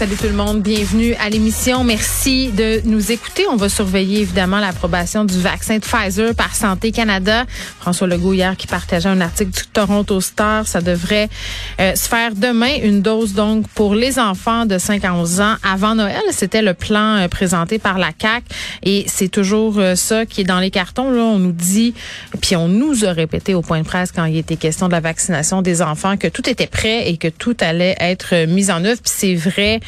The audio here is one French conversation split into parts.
Salut tout le monde, bienvenue à l'émission. Merci de nous écouter. On va surveiller évidemment l'approbation du vaccin de Pfizer par Santé Canada. François Legault hier qui partageait un article du Toronto Star, ça devrait euh, se faire demain une dose donc pour les enfants de 5 à 11 ans avant Noël. C'était le plan euh, présenté par la CAC et c'est toujours euh, ça qui est dans les cartons là, on nous dit puis on nous a répété au point de presse quand il était question de la vaccination des enfants que tout était prêt et que tout allait être mis en œuvre. Puis c'est vrai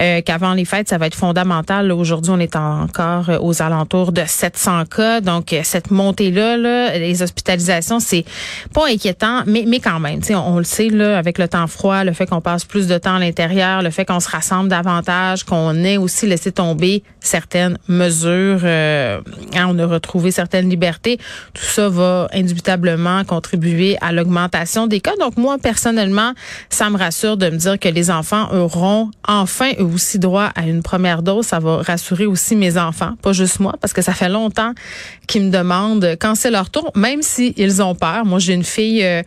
euh, qu'avant les fêtes, ça va être fondamental. Aujourd'hui, on est encore euh, aux alentours de 700 cas. Donc, euh, cette montée-là, là, les hospitalisations, c'est pas inquiétant, mais, mais quand même, on, on le sait, là, avec le temps froid, le fait qu'on passe plus de temps à l'intérieur, le fait qu'on se rassemble davantage, qu'on ait aussi laissé tomber certaines mesures, euh, hein, on a retrouvé certaines libertés, tout ça va indubitablement contribuer à l'augmentation des cas. Donc, moi, personnellement, ça me rassure de me dire que les enfants auront enfin eux aussi droit à une première dose. Ça va rassurer aussi mes enfants, pas juste moi, parce que ça fait longtemps qu'ils me demandent quand c'est leur tour, même s'ils ont peur. Moi, j'ai une fille euh,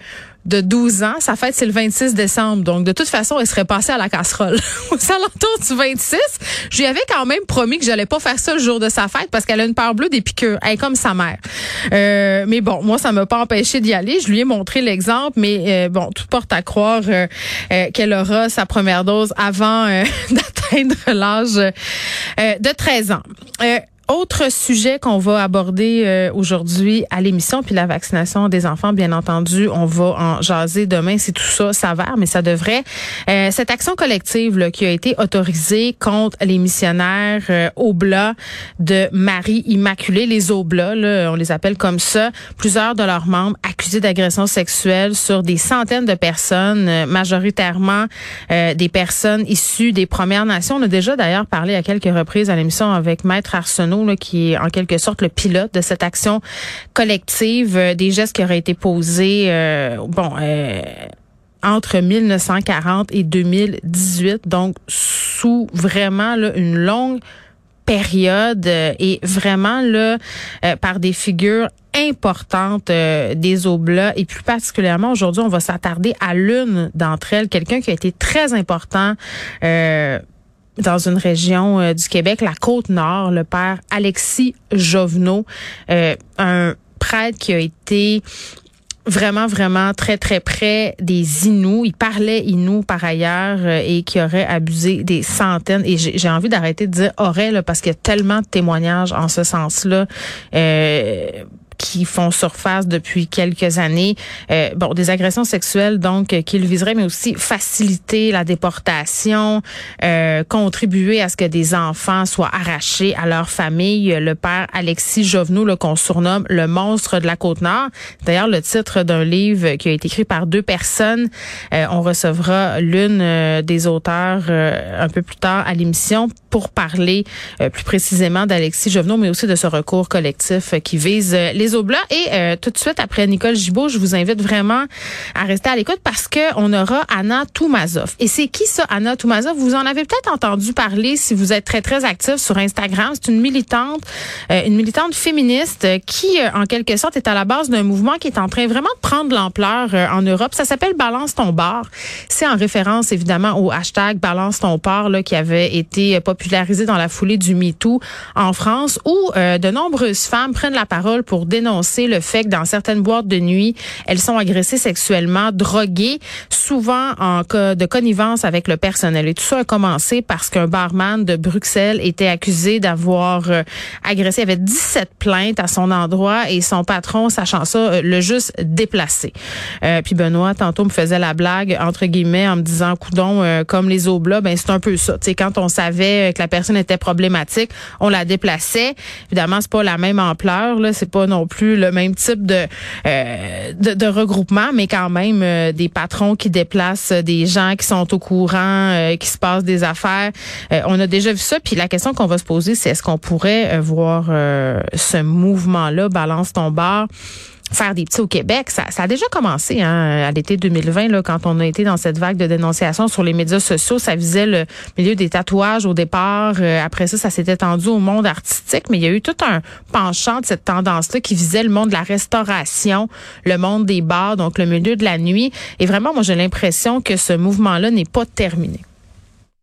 de 12 ans. Sa fête, c'est le 26 décembre. Donc, de toute façon, elle serait passée à la casserole. Aux alentours du 26, je lui avais quand même promis que j'allais pas faire ça le jour de sa fête parce qu'elle a une peur bleue des piqûres. Elle est comme sa mère. Euh, mais bon, moi, ça m'a pas empêché d'y aller. Je lui ai montré l'exemple, mais euh, bon, tout porte à croire euh, euh, qu'elle aura sa première dose avant d'atteindre l'âge de 13 ans. Autre sujet qu'on va aborder euh, aujourd'hui à l'émission, puis la vaccination des enfants, bien entendu, on va en jaser demain si tout ça s'avère, mais ça devrait. Euh, cette action collective là, qui a été autorisée contre les missionnaires euh, Oblats de Marie Immaculée, les Oblats, là, on les appelle comme ça, plusieurs de leurs membres accusés d'agression sexuelle sur des centaines de personnes, euh, majoritairement euh, des personnes issues des Premières Nations. On a déjà d'ailleurs parlé à quelques reprises à l'émission avec Maître Arsenault, qui est en quelque sorte le pilote de cette action collective, euh, des gestes qui auraient été posés, euh, bon, euh, entre 1940 et 2018, donc sous vraiment une longue période et vraiment là par des figures importantes euh, des Oblats et plus particulièrement aujourd'hui on va s'attarder à l'une d'entre elles quelqu'un qui a été très important euh, dans une région euh, du Québec, la Côte-Nord, le père Alexis Jovenot, euh, un prêtre qui a été vraiment, vraiment très, très près des Inuits. Il parlait Inuit par ailleurs euh, et qui aurait abusé des centaines. Et j'ai envie d'arrêter de dire aurait, là, parce qu'il y a tellement de témoignages en ce sens-là. Euh, qui font surface depuis quelques années. Euh, bon, des agressions sexuelles, donc, qu'il viserait, mais aussi faciliter la déportation, euh, contribuer à ce que des enfants soient arrachés à leur famille. Le père Alexis Jovenot, là, qu'on surnomme le monstre de la Côte-Nord. D'ailleurs, le titre d'un livre qui a été écrit par deux personnes. Euh, on recevra l'une euh, des auteurs euh, un peu plus tard à l'émission pour parler euh, plus précisément d'Alexis Jovenot, mais aussi de ce recours collectif qui vise les les Et tout de suite après Nicole Gibault, je vous invite vraiment à rester à l'écoute parce que on aura Anna Toumazov. Et c'est qui ça, Anna Toumazov? Vous en avez peut-être entendu parler si vous êtes très, très actif sur Instagram. C'est une militante, une militante féministe qui, en quelque sorte, est à la base d'un mouvement qui est en train vraiment de prendre l'ampleur en Europe. Ça s'appelle Balance ton bar. C'est en référence, évidemment, au hashtag Balance ton bar là, qui avait été popularisé dans la foulée du MeToo en France, où euh, de nombreuses femmes prennent la parole pour dénoncer le fait que dans certaines boîtes de nuit, elles sont agressées sexuellement, droguées, souvent en cas de connivence avec le personnel. Et tout ça a commencé parce qu'un barman de Bruxelles était accusé d'avoir euh, agressé. Il avait 17 plaintes à son endroit et son patron, sachant ça, euh, le juste déplacé. puis Benoît, tantôt, me faisait la blague, entre guillemets, en me disant, coudon, comme les oblats, ben c'est un peu ça. sais, quand on savait que la personne était problématique, on la déplaçait. Évidemment, c'est pas la même ampleur, là, c'est pas non plus le même type de euh, de, regroupement, mais quand même euh, des patrons qui déplacent des gens qui sont au courant, euh, qui se passent des affaires. on a déjà vu ça. Puis la question qu'on va se poser, c'est est-ce qu'on pourrait voir ce mouvement-là, balance ton bar? Faire des petits au Québec. Ça, a déjà commencé hein, à l'été 2020, là, quand on a été dans cette vague de dénonciation sur les médias sociaux. Ça visait le milieu des tatouages au départ. Euh, après ça, ça s'est étendu au monde artistique, mais il y a eu tout un penchant de cette tendance-là qui visait le monde de la restauration, le monde des bars, donc le milieu de la nuit. Et vraiment, moi, j'ai l'impression que ce mouvement-là n'est pas terminé.